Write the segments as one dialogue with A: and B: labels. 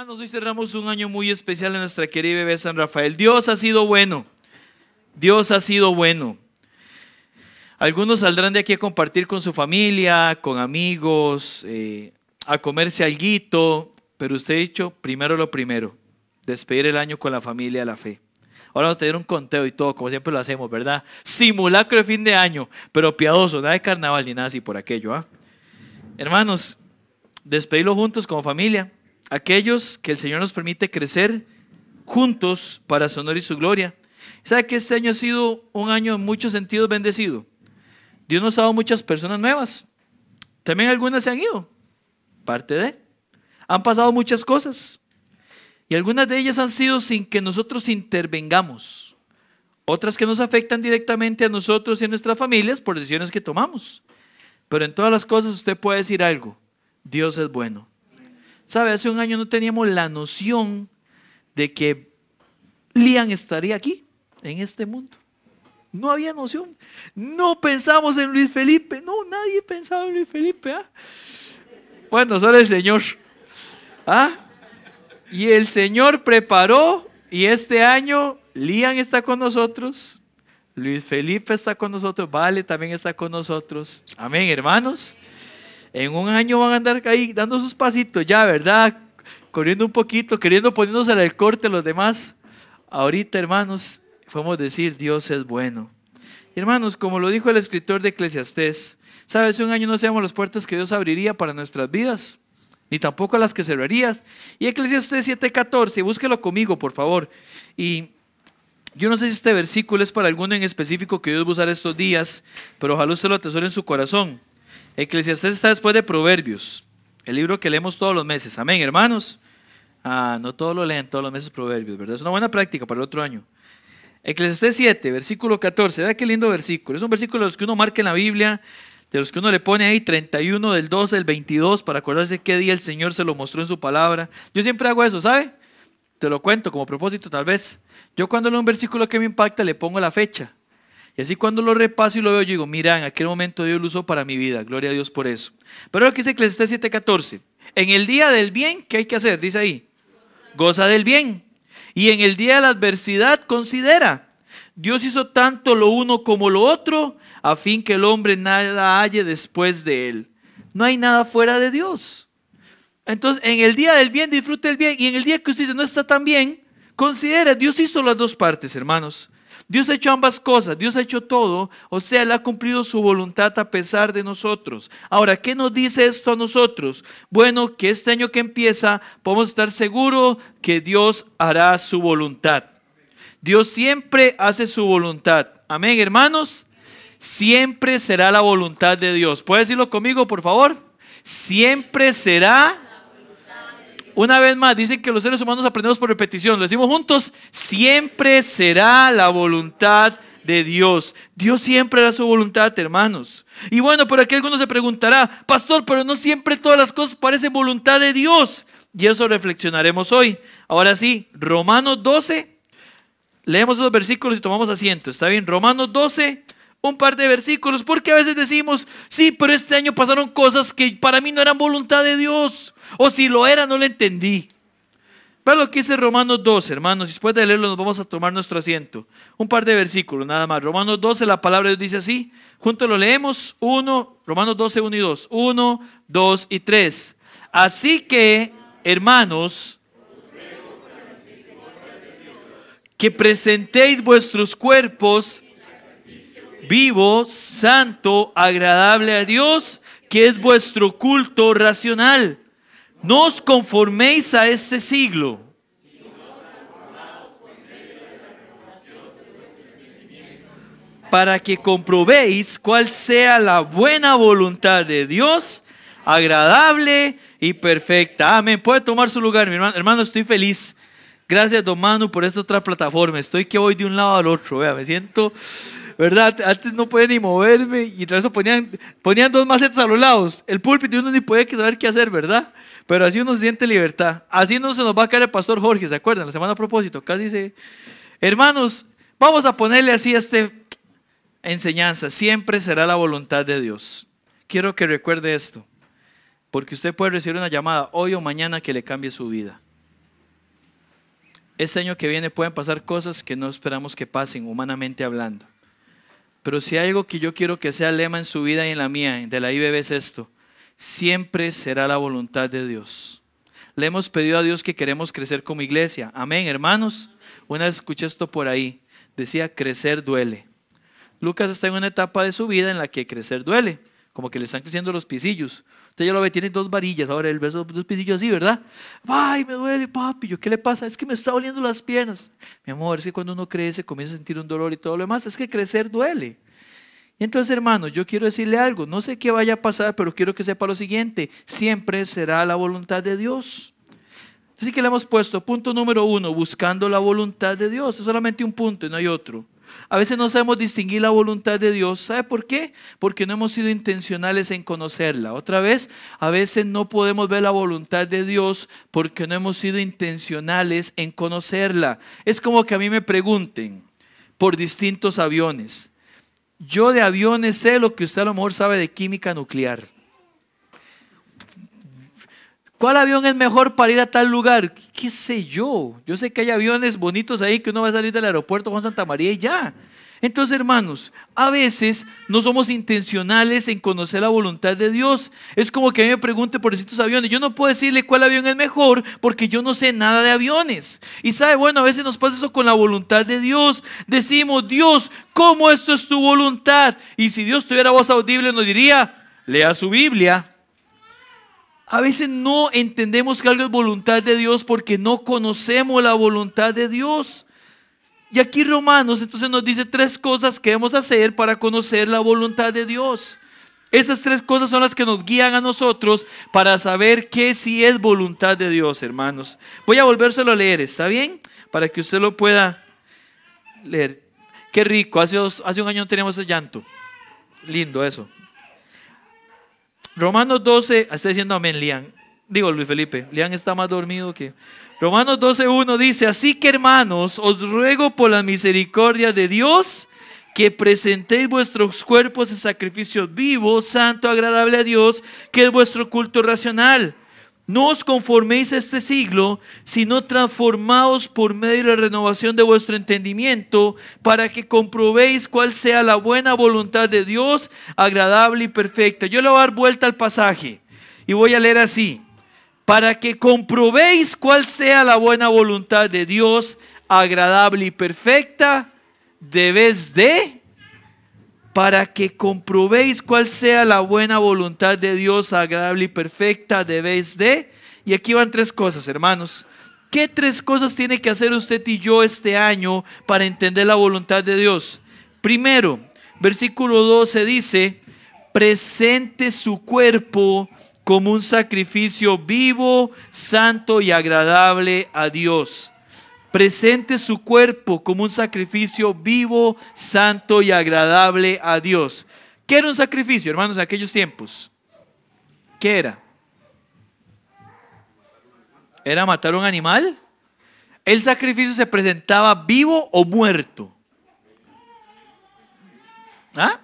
A: Hermanos, hoy cerramos un año muy especial en nuestra querida bebé San Rafael. Dios ha sido bueno. Dios ha sido bueno. Algunos saldrán de aquí a compartir con su familia, con amigos, eh, a comerse algo, pero usted ha dicho primero lo primero, despedir el año con la familia la fe. Ahora vamos a tener un conteo y todo, como siempre lo hacemos, ¿verdad? Simulacro de fin de año, pero piadoso, nada de carnaval ni nada así por aquello. ¿ah? Hermanos, despedirlo juntos como familia. Aquellos que el Señor nos permite crecer juntos para su honor y su gloria. ¿Sabe que este año ha sido un año en muchos sentidos bendecido? Dios nos ha dado muchas personas nuevas. También algunas se han ido parte de. Han pasado muchas cosas. Y algunas de ellas han sido sin que nosotros intervengamos. Otras que nos afectan directamente a nosotros y a nuestras familias por decisiones que tomamos. Pero en todas las cosas usted puede decir algo. Dios es bueno. ¿Sabe? Hace un año no teníamos la noción de que Lian estaría aquí, en este mundo. No había noción. No pensamos en Luis Felipe. No, nadie pensaba en Luis Felipe. ¿ah? Bueno, solo el Señor. ¿Ah? Y el Señor preparó y este año Lian está con nosotros, Luis Felipe está con nosotros, Vale también está con nosotros. Amén, hermanos. En un año van a andar ahí dando sus pasitos ya, ¿verdad? Corriendo un poquito, queriendo poniéndose el corte los demás. Ahorita, hermanos, podemos decir, Dios es bueno. Hermanos, como lo dijo el escritor de Eclesiastés, Sabes, un año no seamos las puertas que Dios abriría para nuestras vidas, ni tampoco las que cerrarías. Y Eclesiastes 7:14, búsquelo conmigo, por favor. Y yo no sé si este versículo es para alguno en específico que Dios va a usar estos días, pero ojalá usted lo atesore en su corazón. Eclesiastés está después de Proverbios, el libro que leemos todos los meses. Amén, hermanos. Ah, no todos lo leen todos los meses Proverbios, ¿verdad? Es una buena práctica para el otro año. Eclesiastés 7, versículo 14. Vea qué lindo versículo. Es un versículo de los que uno marca en la Biblia de los que uno le pone ahí 31 del 12 del 22 para acordarse qué día el Señor se lo mostró en su palabra. Yo siempre hago eso, ¿sabe? Te lo cuento como propósito tal vez. Yo cuando leo un versículo que me impacta le pongo la fecha. Y así cuando lo repaso y lo veo, yo digo, mira, en aquel momento Dios lo usó para mi vida. Gloria a Dios por eso. Pero lo que dice Eclesiastés 7:14. En el día del bien, ¿qué hay que hacer? Dice ahí. Goza del bien. Y en el día de la adversidad, considera. Dios hizo tanto lo uno como lo otro a fin que el hombre nada halle después de él. No hay nada fuera de Dios. Entonces, en el día del bien, disfrute el bien. Y en el día que usted dice, no está tan bien, considere, Dios hizo las dos partes, hermanos. Dios ha hecho ambas cosas, Dios ha hecho todo, o sea, Él ha cumplido su voluntad a pesar de nosotros. Ahora, ¿qué nos dice esto a nosotros? Bueno, que este año que empieza, podemos estar seguros que Dios hará su voluntad. Dios siempre hace su voluntad. Amén, hermanos siempre será la voluntad de Dios. ¿Puede decirlo conmigo, por favor? Siempre será. Una vez más, dicen que los seres humanos aprendemos por repetición. Lo decimos juntos. Siempre será la voluntad de Dios. Dios siempre hará su voluntad, hermanos. Y bueno, por aquí alguno se preguntará, pastor, pero no siempre todas las cosas parecen voluntad de Dios. Y eso reflexionaremos hoy. Ahora sí, Romanos 12. Leemos esos versículos y tomamos asiento. ¿Está bien? Romanos 12, un par de versículos, porque a veces decimos, sí, pero este año pasaron cosas que para mí no eran voluntad de Dios, o si lo era, no lo entendí. Vean lo que dice Romanos 12, hermanos, después de leerlo nos vamos a tomar nuestro asiento. Un par de versículos, nada más. Romanos 12, la palabra de Dios dice así, juntos lo leemos, uno, Romanos 12, 1 y 2, 1, 2 y 3. Así que, hermanos, que presentéis vuestros cuerpos vivo, santo, agradable a Dios, que es vuestro culto racional. No os conforméis a este siglo. Para que comprobéis cuál sea la buena voluntad de Dios, agradable y perfecta. Amén. Puede tomar su lugar, mi hermano. Hermano, estoy feliz Gracias, don Manu, por esta otra plataforma. Estoy que voy de un lado al otro. Vea, me siento, ¿verdad? Antes no podía ni moverme y tras eso ponían, ponían dos macetas a los lados. El púlpito uno ni podía saber qué hacer, ¿verdad? Pero así uno se siente libertad. Así no se nos va a caer el pastor Jorge, ¿se acuerdan? La semana a propósito, casi se... Hermanos, vamos a ponerle así a este enseñanza. Siempre será la voluntad de Dios. Quiero que recuerde esto, porque usted puede recibir una llamada hoy o mañana que le cambie su vida. Este año que viene pueden pasar cosas que no esperamos que pasen, humanamente hablando. Pero si hay algo que yo quiero que sea lema en su vida y en la mía, de la IBB es esto siempre será la voluntad de Dios. Le hemos pedido a Dios que queremos crecer como iglesia. Amén, hermanos. Una vez escuché esto por ahí. Decía, crecer duele. Lucas está en una etapa de su vida en la que crecer duele. Como que le están creciendo los pisillos. Usted ya lo ve, tiene dos varillas. Ahora él ve dos pisillos así, ¿verdad? Ay, me duele, papi. ¿Yo qué le pasa? Es que me está doliendo las piernas. Mi amor, es que cuando uno crece comienza a sentir un dolor y todo lo demás. Es que crecer duele. Entonces, hermanos, yo quiero decirle algo. No sé qué vaya a pasar, pero quiero que sepa lo siguiente. Siempre será la voluntad de Dios. Así que le hemos puesto punto número uno, buscando la voluntad de Dios. Es solamente un punto y no hay otro. A veces no sabemos distinguir la voluntad de Dios. ¿Sabe por qué? Porque no hemos sido intencionales en conocerla. Otra vez, a veces no podemos ver la voluntad de Dios porque no hemos sido intencionales en conocerla. Es como que a mí me pregunten por distintos aviones. Yo de aviones sé lo que usted a lo mejor sabe de química nuclear. ¿Cuál avión es mejor para ir a tal lugar? ¿Qué sé yo? Yo sé que hay aviones bonitos ahí que uno va a salir del aeropuerto Juan Santa María y ya. Entonces, hermanos, a veces no somos intencionales en conocer la voluntad de Dios. Es como que a mí me pregunte por distintos aviones. Yo no puedo decirle cuál avión es mejor porque yo no sé nada de aviones. Y sabe, bueno, a veces nos pasa eso con la voluntad de Dios. Decimos, Dios, ¿cómo esto es tu voluntad? Y si Dios tuviera voz audible, nos diría, lea su Biblia. A veces no entendemos que algo es voluntad de Dios porque no conocemos la voluntad de Dios. Y aquí Romanos entonces nos dice tres cosas que debemos hacer para conocer la voluntad de Dios. Esas tres cosas son las que nos guían a nosotros para saber qué sí es voluntad de Dios, hermanos. Voy a volvérselo a leer, ¿está bien? Para que usted lo pueda leer. Qué rico, hace, hace un año no teníamos ese llanto. Lindo eso. Romanos 12, está diciendo amén, Lian. Digo Luis Felipe, Lian está más dormido que... Romanos 12.1 dice, así que hermanos, os ruego por la misericordia de Dios que presentéis vuestros cuerpos en sacrificio vivo, santo, agradable a Dios, que es vuestro culto racional. No os conforméis a este siglo, sino transformaos por medio de la renovación de vuestro entendimiento, para que comprobéis cuál sea la buena voluntad de Dios, agradable y perfecta. Yo le voy a dar vuelta al pasaje y voy a leer así para que comprobéis cuál sea la buena voluntad de Dios, agradable y perfecta, debes de, para que comprobéis cuál sea la buena voluntad de Dios, agradable y perfecta, debéis de, y aquí van tres cosas, hermanos. ¿Qué tres cosas tiene que hacer usted y yo este año para entender la voluntad de Dios? Primero, versículo 12 dice, presente su cuerpo como un sacrificio vivo, santo y agradable a Dios. Presente su cuerpo como un sacrificio vivo, santo y agradable a Dios. ¿Qué era un sacrificio, hermanos, en aquellos tiempos? ¿Qué era? ¿Era matar un animal? ¿El sacrificio se presentaba vivo o muerto? ¿Ah?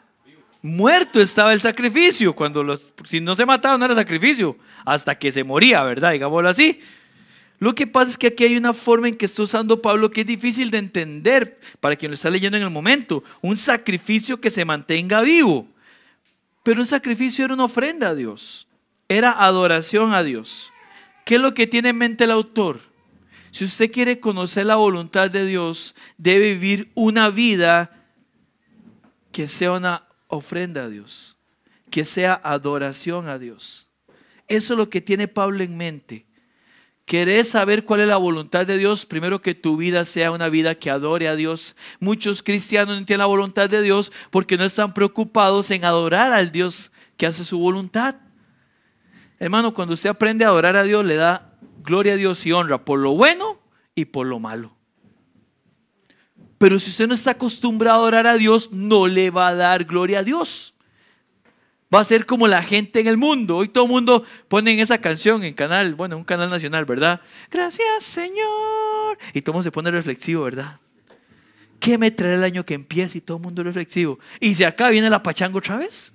A: Muerto estaba el sacrificio. Cuando los, si no se mataba no era sacrificio, hasta que se moría, ¿verdad? Digámoslo así. Lo que pasa es que aquí hay una forma en que está usando Pablo que es difícil de entender para quien lo está leyendo en el momento. Un sacrificio que se mantenga vivo. Pero un sacrificio era una ofrenda a Dios. Era adoración a Dios. ¿Qué es lo que tiene en mente el autor? Si usted quiere conocer la voluntad de Dios, debe vivir una vida que sea una ofrenda a Dios, que sea adoración a Dios. Eso es lo que tiene Pablo en mente. ¿Querés saber cuál es la voluntad de Dios? Primero que tu vida sea una vida que adore a Dios. Muchos cristianos no entienden la voluntad de Dios porque no están preocupados en adorar al Dios que hace su voluntad. Hermano, cuando usted aprende a adorar a Dios, le da gloria a Dios y honra por lo bueno y por lo malo. Pero si usted no está acostumbrado a orar a Dios, no le va a dar gloria a Dios. Va a ser como la gente en el mundo. Hoy todo el mundo pone esa canción en canal, bueno, un canal nacional, ¿verdad? Gracias, Señor. Y todo el mundo se pone reflexivo, ¿verdad? ¿Qué me trae el año que empieza y todo el mundo reflexivo? Y si acá viene la pachanga otra vez.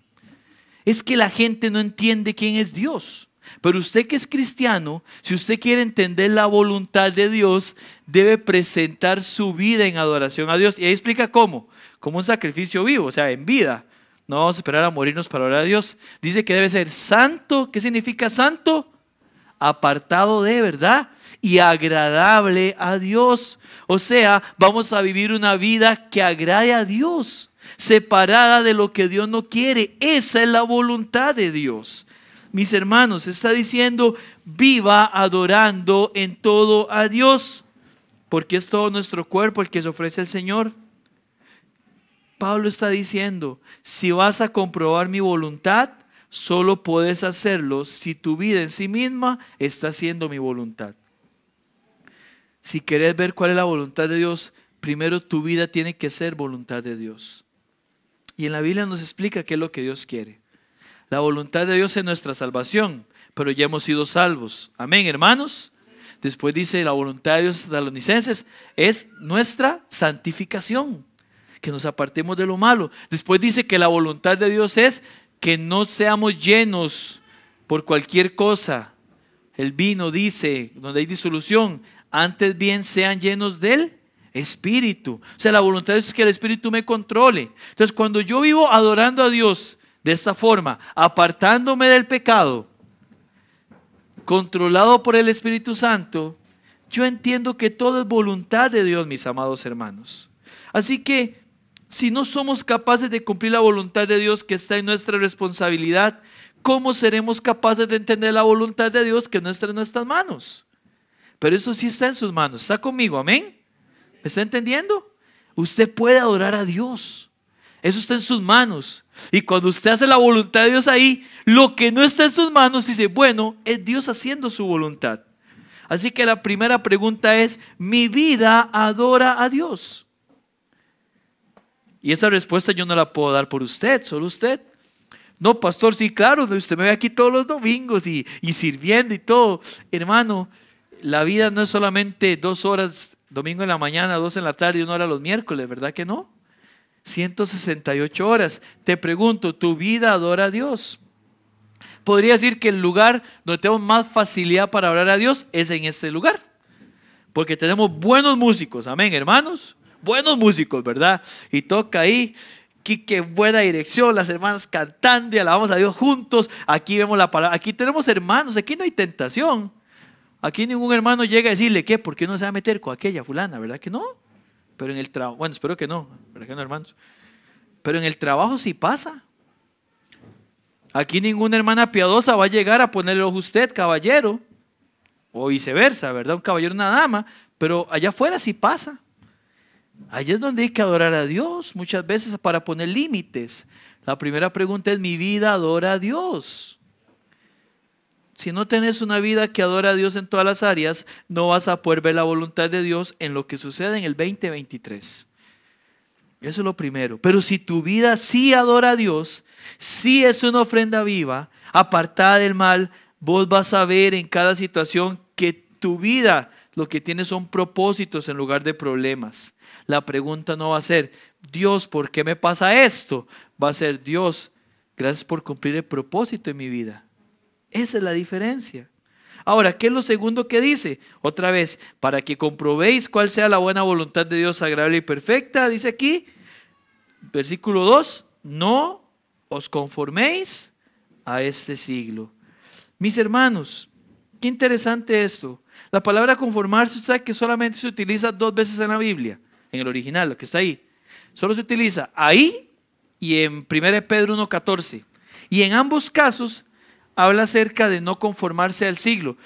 A: Es que la gente no entiende quién es Dios. Pero usted que es cristiano, si usted quiere entender la voluntad de Dios, debe presentar su vida en adoración a Dios. Y ahí explica cómo. Como un sacrificio vivo, o sea, en vida. No vamos a esperar a morirnos para orar a Dios. Dice que debe ser santo. ¿Qué significa santo? Apartado de verdad y agradable a Dios. O sea, vamos a vivir una vida que agrade a Dios, separada de lo que Dios no quiere. Esa es la voluntad de Dios. Mis hermanos, está diciendo, viva adorando en todo a Dios, porque es todo nuestro cuerpo el que se ofrece al Señor. Pablo está diciendo, si vas a comprobar mi voluntad, solo puedes hacerlo si tu vida en sí misma está haciendo mi voluntad. Si querés ver cuál es la voluntad de Dios, primero tu vida tiene que ser voluntad de Dios. Y en la Biblia nos explica qué es lo que Dios quiere. La voluntad de Dios es nuestra salvación, pero ya hemos sido salvos. Amén, hermanos. Después dice la voluntad de Dios talonicenses es nuestra santificación, que nos apartemos de lo malo. Después dice que la voluntad de Dios es que no seamos llenos por cualquier cosa. El vino dice, donde hay disolución, antes bien sean llenos del Espíritu. O sea, la voluntad es que el Espíritu me controle. Entonces, cuando yo vivo adorando a Dios de esta forma, apartándome del pecado, controlado por el Espíritu Santo, yo entiendo que todo es voluntad de Dios, mis amados hermanos. Así que, si no somos capaces de cumplir la voluntad de Dios que está en nuestra responsabilidad, ¿cómo seremos capaces de entender la voluntad de Dios que no está en nuestras manos? Pero eso sí está en sus manos. ¿Está conmigo? Amén. ¿Me está entendiendo? Usted puede adorar a Dios. Eso está en sus manos. Y cuando usted hace la voluntad de Dios ahí, lo que no está en sus manos dice, bueno, es Dios haciendo su voluntad. Así que la primera pregunta es, ¿mi vida adora a Dios? Y esa respuesta yo no la puedo dar por usted, solo usted. No, pastor, sí, claro, usted me ve aquí todos los domingos y, y sirviendo y todo. Hermano, la vida no es solamente dos horas, domingo en la mañana, dos en la tarde y una hora los miércoles, ¿verdad que no? 168 horas. Te pregunto, ¿tu vida adora a Dios? Podría decir que el lugar donde tenemos más facilidad para orar a Dios es en este lugar. Porque tenemos buenos músicos, amén, hermanos. Buenos músicos, ¿verdad? Y toca ahí qué buena dirección, las hermanas cantando y alabamos a Dios juntos. Aquí vemos la palabra, aquí tenemos hermanos, aquí no hay tentación. Aquí ningún hermano llega a decirle, ¿qué? ¿Por qué no se va a meter con aquella fulana? ¿Verdad que no? Pero en el trabajo, bueno, espero que no, ¿verdad que no, hermanos? Pero en el trabajo sí pasa. Aquí ninguna hermana piadosa va a llegar a ponerle ojo usted, caballero, o viceversa, ¿verdad? Un caballero, una dama, pero allá afuera sí pasa. Allá es donde hay que adorar a Dios, muchas veces para poner límites. La primera pregunta es, ¿mi vida adora a Dios? Si no tenés una vida que adora a Dios en todas las áreas, no vas a poder ver la voluntad de Dios en lo que sucede en el 2023. Eso es lo primero. Pero si tu vida sí adora a Dios, sí es una ofrenda viva, apartada del mal, vos vas a ver en cada situación que tu vida lo que tiene son propósitos en lugar de problemas. La pregunta no va a ser, Dios, ¿por qué me pasa esto? Va a ser, Dios, gracias por cumplir el propósito en mi vida. Esa es la diferencia. Ahora, ¿qué es lo segundo que dice? Otra vez, para que comprobéis cuál sea la buena voluntad de Dios agradable y perfecta, dice aquí, versículo 2, no os conforméis a este siglo. Mis hermanos, qué interesante esto. La palabra conformarse, usted sabe que solamente se utiliza dos veces en la Biblia, en el original, lo que está ahí. Solo se utiliza ahí y en 1 Pedro 1.14. Y en ambos casos habla acerca de no conformarse al siglo.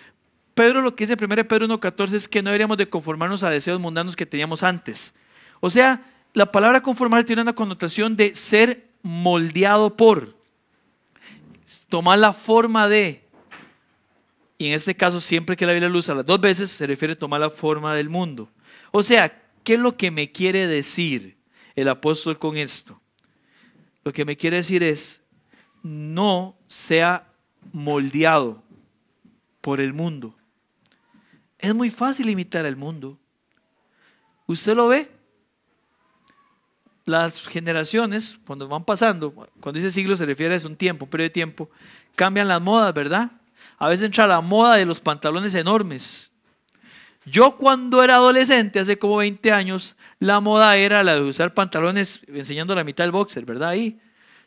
A: Pedro lo que dice en 1 Pedro 1.14 es que no deberíamos de conformarnos a deseos mundanos que teníamos antes. O sea, la palabra conformar tiene una connotación de ser moldeado por, tomar la forma de. y en este caso siempre que la Biblia lo usa las dos veces, se refiere a tomar la forma del mundo. O sea, ¿qué es lo que me quiere decir el apóstol con esto? Lo que me quiere decir es, no sea moldeado por el mundo. Es muy fácil imitar al mundo. ¿Usted lo ve? Las generaciones, cuando van pasando, cuando dice siglo se refiere a un tiempo, un periodo de tiempo, cambian las modas, ¿verdad? A veces entra la moda de los pantalones enormes. Yo cuando era adolescente, hace como 20 años, la moda era la de usar pantalones enseñando la mitad del boxer, ¿verdad? Ahí.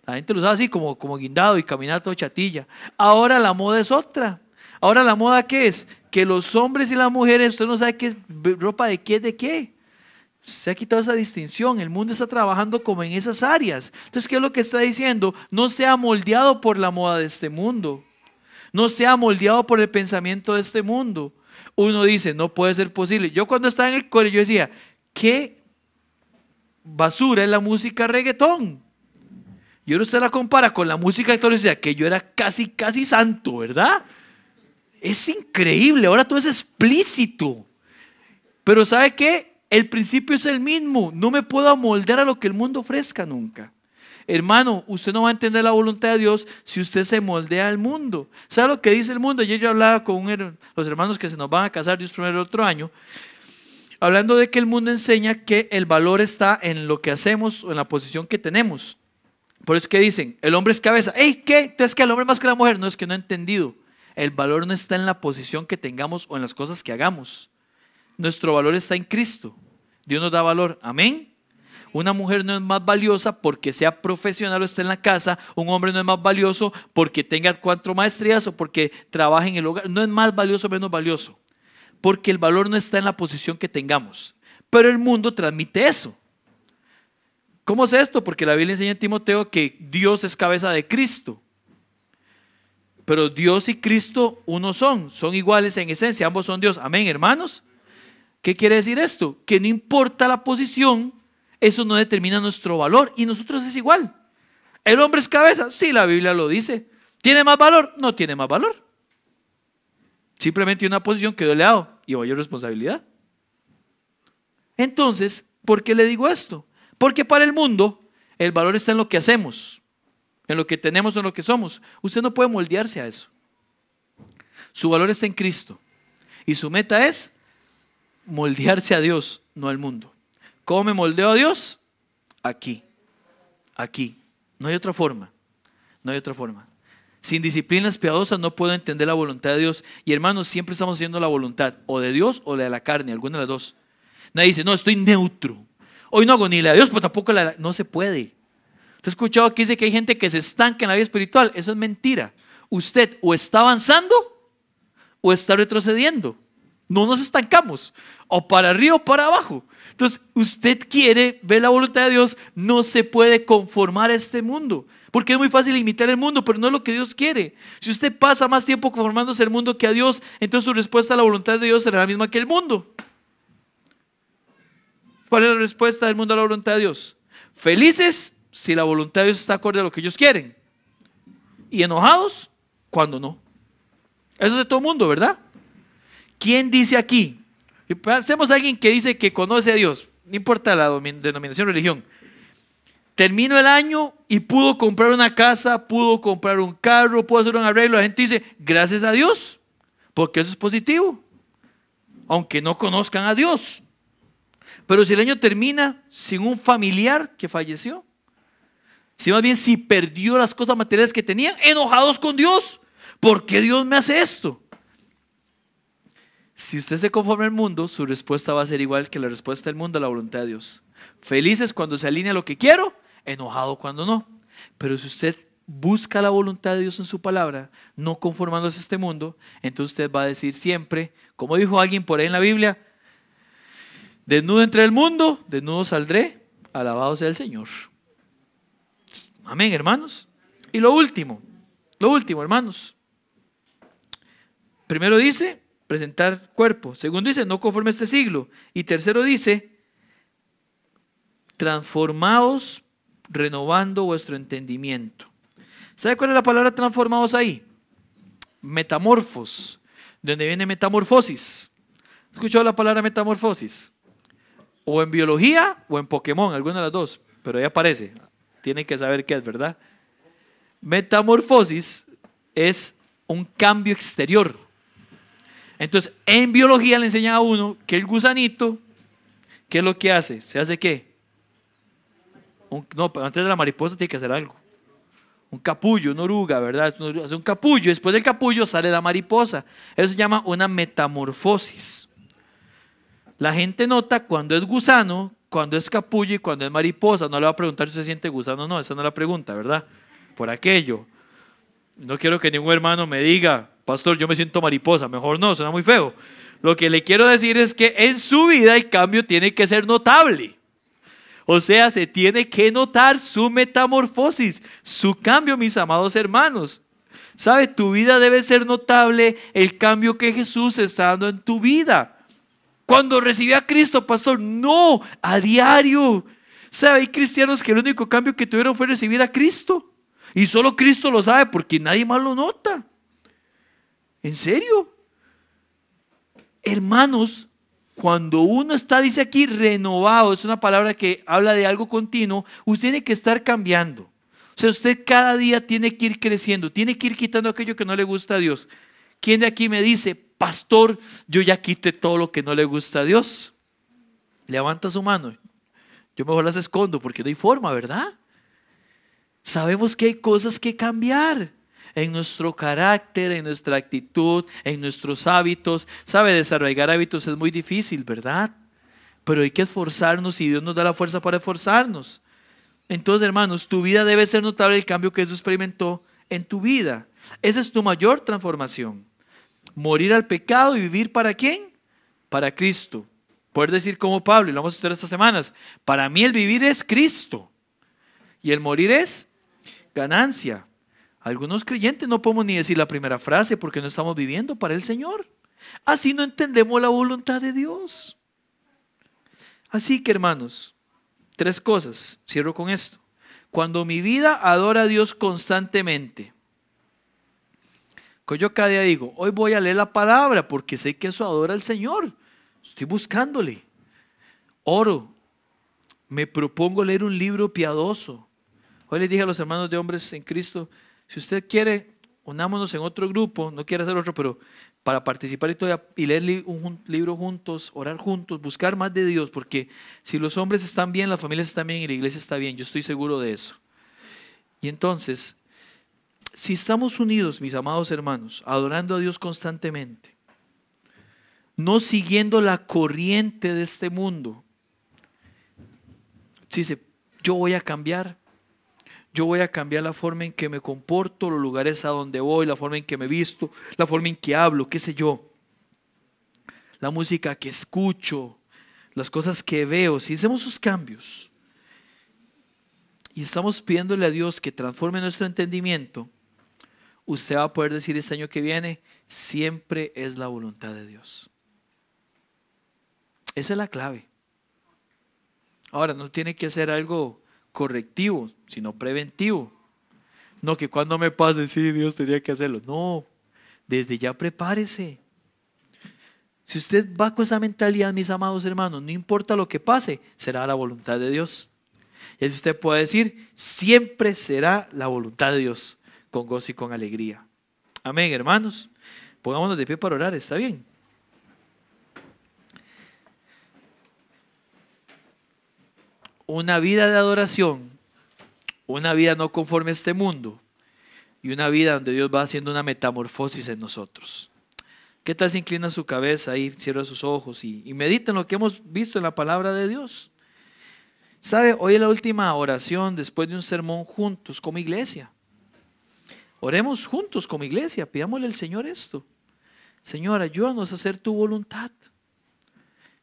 A: La gente lo usaba así como, como guindado y caminar todo chatilla. Ahora la moda es otra. Ahora la moda qué es? Que los hombres y las mujeres, usted no sabe qué ropa de qué, de qué. Se ha quitado esa distinción. El mundo está trabajando como en esas áreas. Entonces, ¿qué es lo que está diciendo? No sea moldeado por la moda de este mundo. No sea moldeado por el pensamiento de este mundo. Uno dice, no puede ser posible. Yo cuando estaba en el cole, yo decía, ¿qué basura es la música reggaetón? Y ahora usted la compara con la música decía que yo era casi, casi santo, ¿verdad? Es increíble, ahora todo es explícito. Pero ¿sabe qué? El principio es el mismo. No me puedo amoldar a lo que el mundo ofrezca nunca. Hermano, usted no va a entender la voluntad de Dios si usted se moldea al mundo. ¿Sabe lo que dice el mundo? Ayer yo hablaba con los hermanos que se nos van a casar Dios primero el otro año, hablando de que el mundo enseña que el valor está en lo que hacemos o en la posición que tenemos. Por eso es que dicen, el hombre es cabeza. ¡Ey, qué! Entonces que el hombre más que la mujer. No es que no he entendido. El valor no está en la posición que tengamos o en las cosas que hagamos. Nuestro valor está en Cristo. Dios nos da valor. Amén. Una mujer no es más valiosa porque sea profesional o esté en la casa. Un hombre no es más valioso porque tenga cuatro maestrías o porque trabaje en el hogar. No es más valioso o menos valioso. Porque el valor no está en la posición que tengamos. Pero el mundo transmite eso. ¿Cómo es esto? Porque la Biblia enseña en Timoteo que Dios es cabeza de Cristo. Pero Dios y Cristo uno son, son iguales en esencia, ambos son Dios. Amén, hermanos. ¿Qué quiere decir esto? Que no importa la posición, eso no determina nuestro valor y nosotros es igual. El hombre es cabeza, sí, la Biblia lo dice. ¿Tiene más valor? No tiene más valor. Simplemente una posición que le hago y mayor responsabilidad. Entonces, ¿por qué le digo esto? Porque para el mundo el valor está en lo que hacemos en lo que tenemos en lo que somos. Usted no puede moldearse a eso. Su valor está en Cristo. Y su meta es moldearse a Dios, no al mundo. ¿Cómo me moldeo a Dios? Aquí. Aquí. No hay otra forma. No hay otra forma. Sin disciplinas piadosas no puedo entender la voluntad de Dios. Y hermanos, siempre estamos haciendo la voluntad o de Dios o la de la carne, alguna de las dos. Nadie dice, no, estoy neutro. Hoy no hago ni la de Dios, pero tampoco la. No se puede. ¿Te has escuchado que dice que hay gente que se estanca en la vida espiritual? Eso es mentira. Usted o está avanzando o está retrocediendo. No nos estancamos. O para arriba o para abajo. Entonces, usted quiere ver la voluntad de Dios, no se puede conformar a este mundo. Porque es muy fácil imitar el mundo, pero no es lo que Dios quiere. Si usted pasa más tiempo conformándose el mundo que a Dios, entonces su respuesta a la voluntad de Dios será la misma que el mundo. ¿Cuál es la respuesta del mundo a la voluntad de Dios? Felices si la voluntad de Dios está acorde a lo que ellos quieren. Y enojados cuando no. Eso es de todo el mundo, ¿verdad? ¿Quién dice aquí? Hacemos a alguien que dice que conoce a Dios, no importa la denominación religión. Termino el año y pudo comprar una casa, pudo comprar un carro, pudo hacer un arreglo. La gente dice, gracias a Dios, porque eso es positivo, aunque no conozcan a Dios. Pero si el año termina sin un familiar que falleció, si más bien si perdió las cosas materiales que tenían, enojados con Dios. ¿Por qué Dios me hace esto? Si usted se conforma al mundo, su respuesta va a ser igual que la respuesta del mundo a la voluntad de Dios. Felices cuando se alinea lo que quiero, enojado cuando no. Pero si usted busca la voluntad de Dios en su palabra, no conformándose a este mundo, entonces usted va a decir siempre, como dijo alguien por ahí en la Biblia, desnudo entre el mundo, desnudo saldré, alabado sea el Señor. Amén, hermanos. Y lo último, lo último, hermanos. Primero dice, presentar cuerpo. Segundo dice, no conforme a este siglo. Y tercero dice, transformaos renovando vuestro entendimiento. ¿Sabe cuál es la palabra transformados ahí? Metamorfos. de donde viene metamorfosis. ¿Escuchó la palabra metamorfosis? O en biología o en Pokémon, alguna de las dos, pero ya aparece. Tienen que saber qué es, ¿verdad? Metamorfosis es un cambio exterior. Entonces, en biología le enseñan a uno que el gusanito, ¿qué es lo que hace? ¿Se hace qué? no, antes de la mariposa tiene que hacer algo. Un capullo, una oruga, ¿verdad? Hace un capullo, después del capullo sale la mariposa. Eso se llama una metamorfosis. La gente nota cuando es gusano, cuando es capullo y cuando es mariposa. No le va a preguntar si se siente gusano o no, esa no es la pregunta, ¿verdad? Por aquello. No quiero que ningún hermano me diga, pastor, yo me siento mariposa. Mejor no, suena muy feo. Lo que le quiero decir es que en su vida el cambio tiene que ser notable. O sea, se tiene que notar su metamorfosis, su cambio, mis amados hermanos. ¿Sabe? Tu vida debe ser notable el cambio que Jesús está dando en tu vida. Cuando recibió a Cristo, pastor, no, a diario. ¿Sabe? Hay cristianos que el único cambio que tuvieron fue recibir a Cristo. Y solo Cristo lo sabe porque nadie más lo nota. ¿En serio? Hermanos, cuando uno está, dice aquí, renovado, es una palabra que habla de algo continuo, usted tiene que estar cambiando. O sea, usted cada día tiene que ir creciendo, tiene que ir quitando aquello que no le gusta a Dios. ¿Quién de aquí me dice, pastor, yo ya quité todo lo que no le gusta a Dios? Levanta su mano. Yo mejor las escondo porque no hay forma, ¿verdad? Sabemos que hay cosas que cambiar en nuestro carácter, en nuestra actitud, en nuestros hábitos. Sabe, desarrollar hábitos es muy difícil, ¿verdad? Pero hay que esforzarnos y Dios nos da la fuerza para esforzarnos. Entonces, hermanos, tu vida debe ser notable el cambio que Jesús experimentó en tu vida. Esa es tu mayor transformación. Morir al pecado y vivir para quién? Para Cristo. Poder decir como Pablo, y lo vamos a estudiar estas semanas, para mí el vivir es Cristo y el morir es ganancia. Algunos creyentes no podemos ni decir la primera frase porque no estamos viviendo para el Señor. Así no entendemos la voluntad de Dios. Así que hermanos, tres cosas. Cierro con esto. Cuando mi vida adora a Dios constantemente, yo cada día digo, hoy voy a leer la palabra porque sé que eso adora al Señor. Estoy buscándole. Oro. Me propongo leer un libro piadoso. Hoy les dije a los hermanos de hombres en Cristo, si usted quiere, unámonos en otro grupo, no quiere hacer otro, pero para participar y, y leer un libro juntos, orar juntos, buscar más de Dios, porque si los hombres están bien, las familias están bien y la iglesia está bien, yo estoy seguro de eso. Y entonces, si estamos unidos, mis amados hermanos, adorando a Dios constantemente, no siguiendo la corriente de este mundo, si dice, yo voy a cambiar, yo voy a cambiar la forma en que me comporto, los lugares a donde voy, la forma en que me visto, la forma en que hablo, qué sé yo. La música que escucho, las cosas que veo, si hacemos esos cambios y estamos pidiéndole a Dios que transforme nuestro entendimiento, usted va a poder decir este año que viene, siempre es la voluntad de Dios. Esa es la clave. Ahora, no tiene que ser algo correctivo, sino preventivo. No que cuando me pase, sí, Dios tenía que hacerlo. No, desde ya prepárese. Si usted va con esa mentalidad, mis amados hermanos, no importa lo que pase, será la voluntad de Dios. Y así usted puede decir, siempre será la voluntad de Dios, con gozo y con alegría. Amén, hermanos. Pongámonos de pie para orar, ¿está bien? una vida de adoración, una vida no conforme a este mundo y una vida donde Dios va haciendo una metamorfosis en nosotros. ¿Qué tal si inclina su cabeza y cierra sus ojos y, y medita en lo que hemos visto en la palabra de Dios? ¿Sabe? Hoy es la última oración después de un sermón juntos como iglesia. Oremos juntos como iglesia, pidámosle al Señor esto. Señor, ayúdanos a hacer tu voluntad.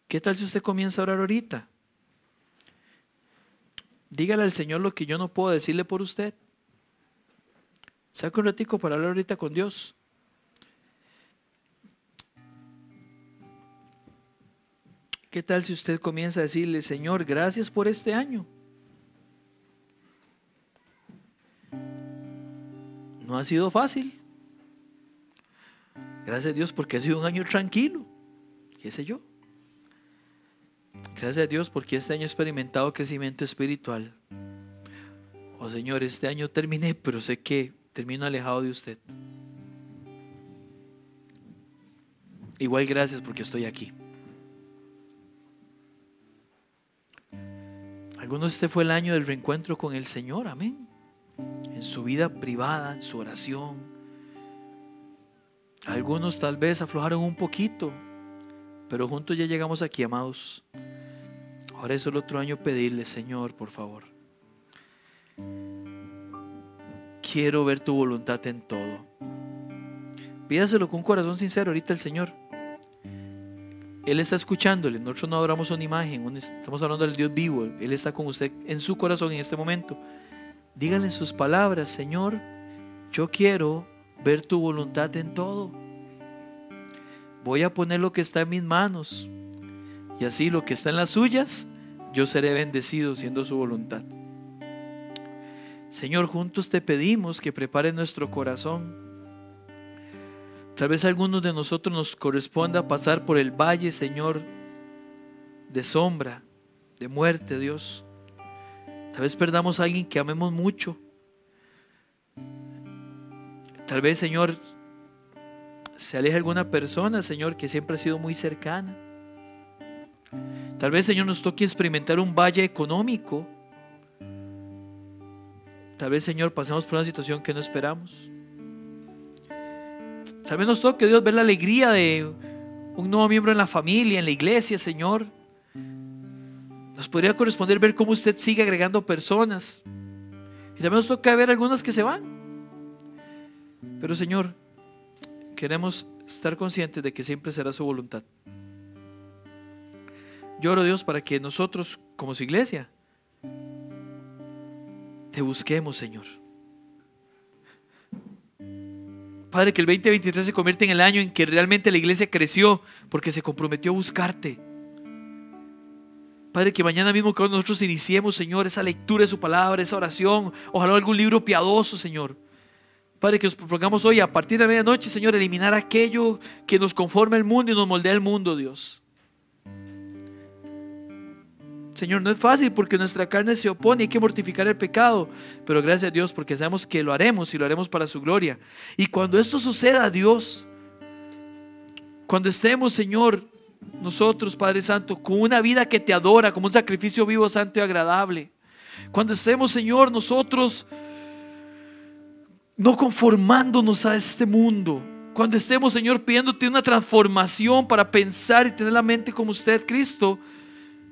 A: ¿Qué tal si usted comienza a orar ahorita? Dígale al Señor lo que yo no puedo decirle por usted. Saca un ratico para hablar ahorita con Dios. ¿Qué tal si usted comienza a decirle, Señor, gracias por este año? No ha sido fácil. Gracias a Dios porque ha sido un año tranquilo. ¿Qué sé yo? Gracias a Dios porque este año he experimentado crecimiento espiritual. Oh Señor, este año terminé, pero sé que termino alejado de usted. Igual gracias porque estoy aquí. Algunos este fue el año del reencuentro con el Señor, amén. En su vida privada, en su oración. Algunos tal vez aflojaron un poquito, pero juntos ya llegamos aquí, amados. Ahora es el otro año pedirle, Señor, por favor. Quiero ver tu voluntad en todo. Pídaselo con un corazón sincero ahorita al Señor. Él está escuchándole. Nosotros no adoramos una imagen, estamos hablando del Dios vivo. Él está con usted en su corazón en este momento. Díganle sus palabras, Señor, yo quiero ver tu voluntad en todo. Voy a poner lo que está en mis manos. Y así lo que está en las suyas, yo seré bendecido siendo su voluntad. Señor, juntos te pedimos que prepare nuestro corazón Tal vez a algunos de nosotros nos corresponda pasar por el valle, Señor, de sombra, de muerte, Dios. Tal vez perdamos a alguien que amemos mucho. Tal vez, Señor, se aleje alguna persona, Señor, que siempre ha sido muy cercana. Tal vez, Señor, nos toque experimentar un valle económico. Tal vez, Señor, pasemos por una situación que no esperamos. Tal vez nos toque, Dios, ver la alegría de un nuevo miembro en la familia, en la iglesia, Señor. Nos podría corresponder ver cómo usted sigue agregando personas. Y también nos toca ver algunas que se van. Pero Señor, queremos estar conscientes de que siempre será su voluntad. Yo oro Dios para que nosotros, como su iglesia, te busquemos, Señor. Padre, que el 2023 se convierta en el año en que realmente la iglesia creció porque se comprometió a buscarte. Padre, que mañana mismo que nosotros iniciemos, Señor, esa lectura de su palabra, esa oración, ojalá algún libro piadoso, Señor. Padre, que nos propongamos hoy a partir de medianoche, Señor, eliminar aquello que nos conforma el mundo y nos moldea el mundo, Dios. Señor, no es fácil porque nuestra carne se opone, hay que mortificar el pecado, pero gracias a Dios porque sabemos que lo haremos y lo haremos para su gloria. Y cuando esto suceda, Dios, cuando estemos, Señor, nosotros, Padre Santo, con una vida que te adora, como un sacrificio vivo, santo y agradable, cuando estemos, Señor, nosotros no conformándonos a este mundo, cuando estemos, Señor, pidiéndote una transformación para pensar y tener la mente como usted, Cristo,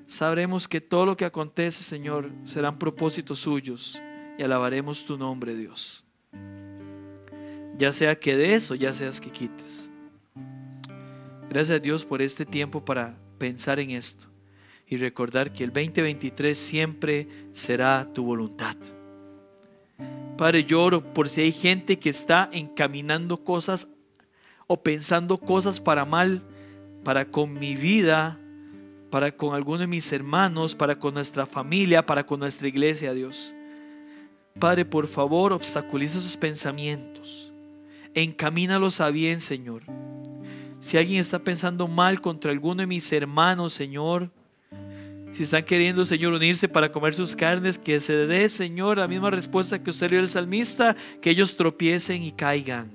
A: sabremos que todo lo que acontece, Señor, serán propósitos suyos y alabaremos tu nombre, Dios. Ya sea que des o ya seas que quites. Gracias a Dios por este tiempo para pensar en esto y recordar que el 2023 siempre será tu voluntad. Padre, lloro por si hay gente que está encaminando cosas o pensando cosas para mal, para con mi vida, para con alguno de mis hermanos, para con nuestra familia, para con nuestra iglesia, Dios. Padre, por favor, obstaculiza sus pensamientos. Encamínalos a bien, Señor. Si alguien está pensando mal contra alguno de mis hermanos, Señor, si están queriendo, Señor, unirse para comer sus carnes, que se dé, Señor, la misma respuesta que usted dio al salmista, que ellos tropiecen y caigan.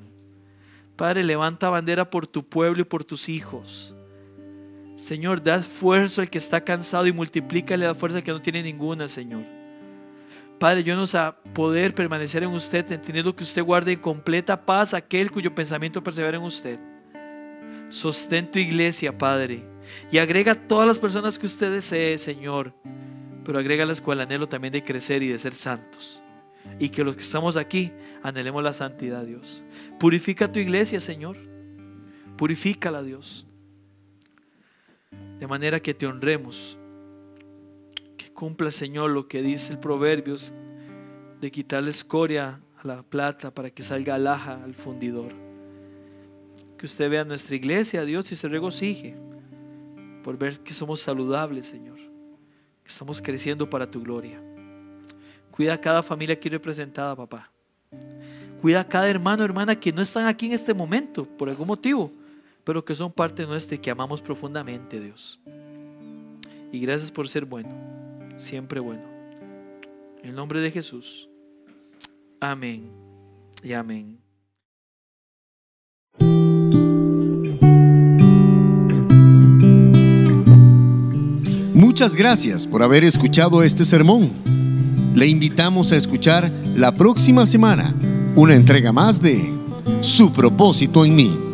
A: Padre, levanta bandera por tu pueblo y por tus hijos. Señor, da fuerza al que está cansado y multiplícale la fuerza que no tiene ninguna, Señor. Padre, yo nos a poder permanecer en usted, entendiendo que usted guarde en completa paz aquel cuyo pensamiento persevera en usted. Sostén tu iglesia, Padre, y agrega todas las personas que usted desee, Señor, pero agrega la escuela anhelo también de crecer y de ser santos. Y que los que estamos aquí anhelemos la santidad, Dios. Purifica tu iglesia, Señor. Purifícala, Dios de manera que te honremos. Que cumpla, Señor, lo que dice el Proverbios de quitarle escoria a la plata para que salga alhaja al fundidor. Que usted vea nuestra iglesia, Dios, y se regocije por ver que somos saludables, Señor. Que estamos creciendo para tu gloria. Cuida a cada familia aquí representada, papá. Cuida a cada hermano, hermana que no están aquí en este momento por algún motivo, pero que son parte nuestra y que amamos profundamente, Dios. Y gracias por ser bueno, siempre bueno. En el nombre de Jesús. Amén y amén.
B: Muchas gracias por haber escuchado este sermón. Le invitamos a escuchar la próxima semana una entrega más de Su propósito en mí.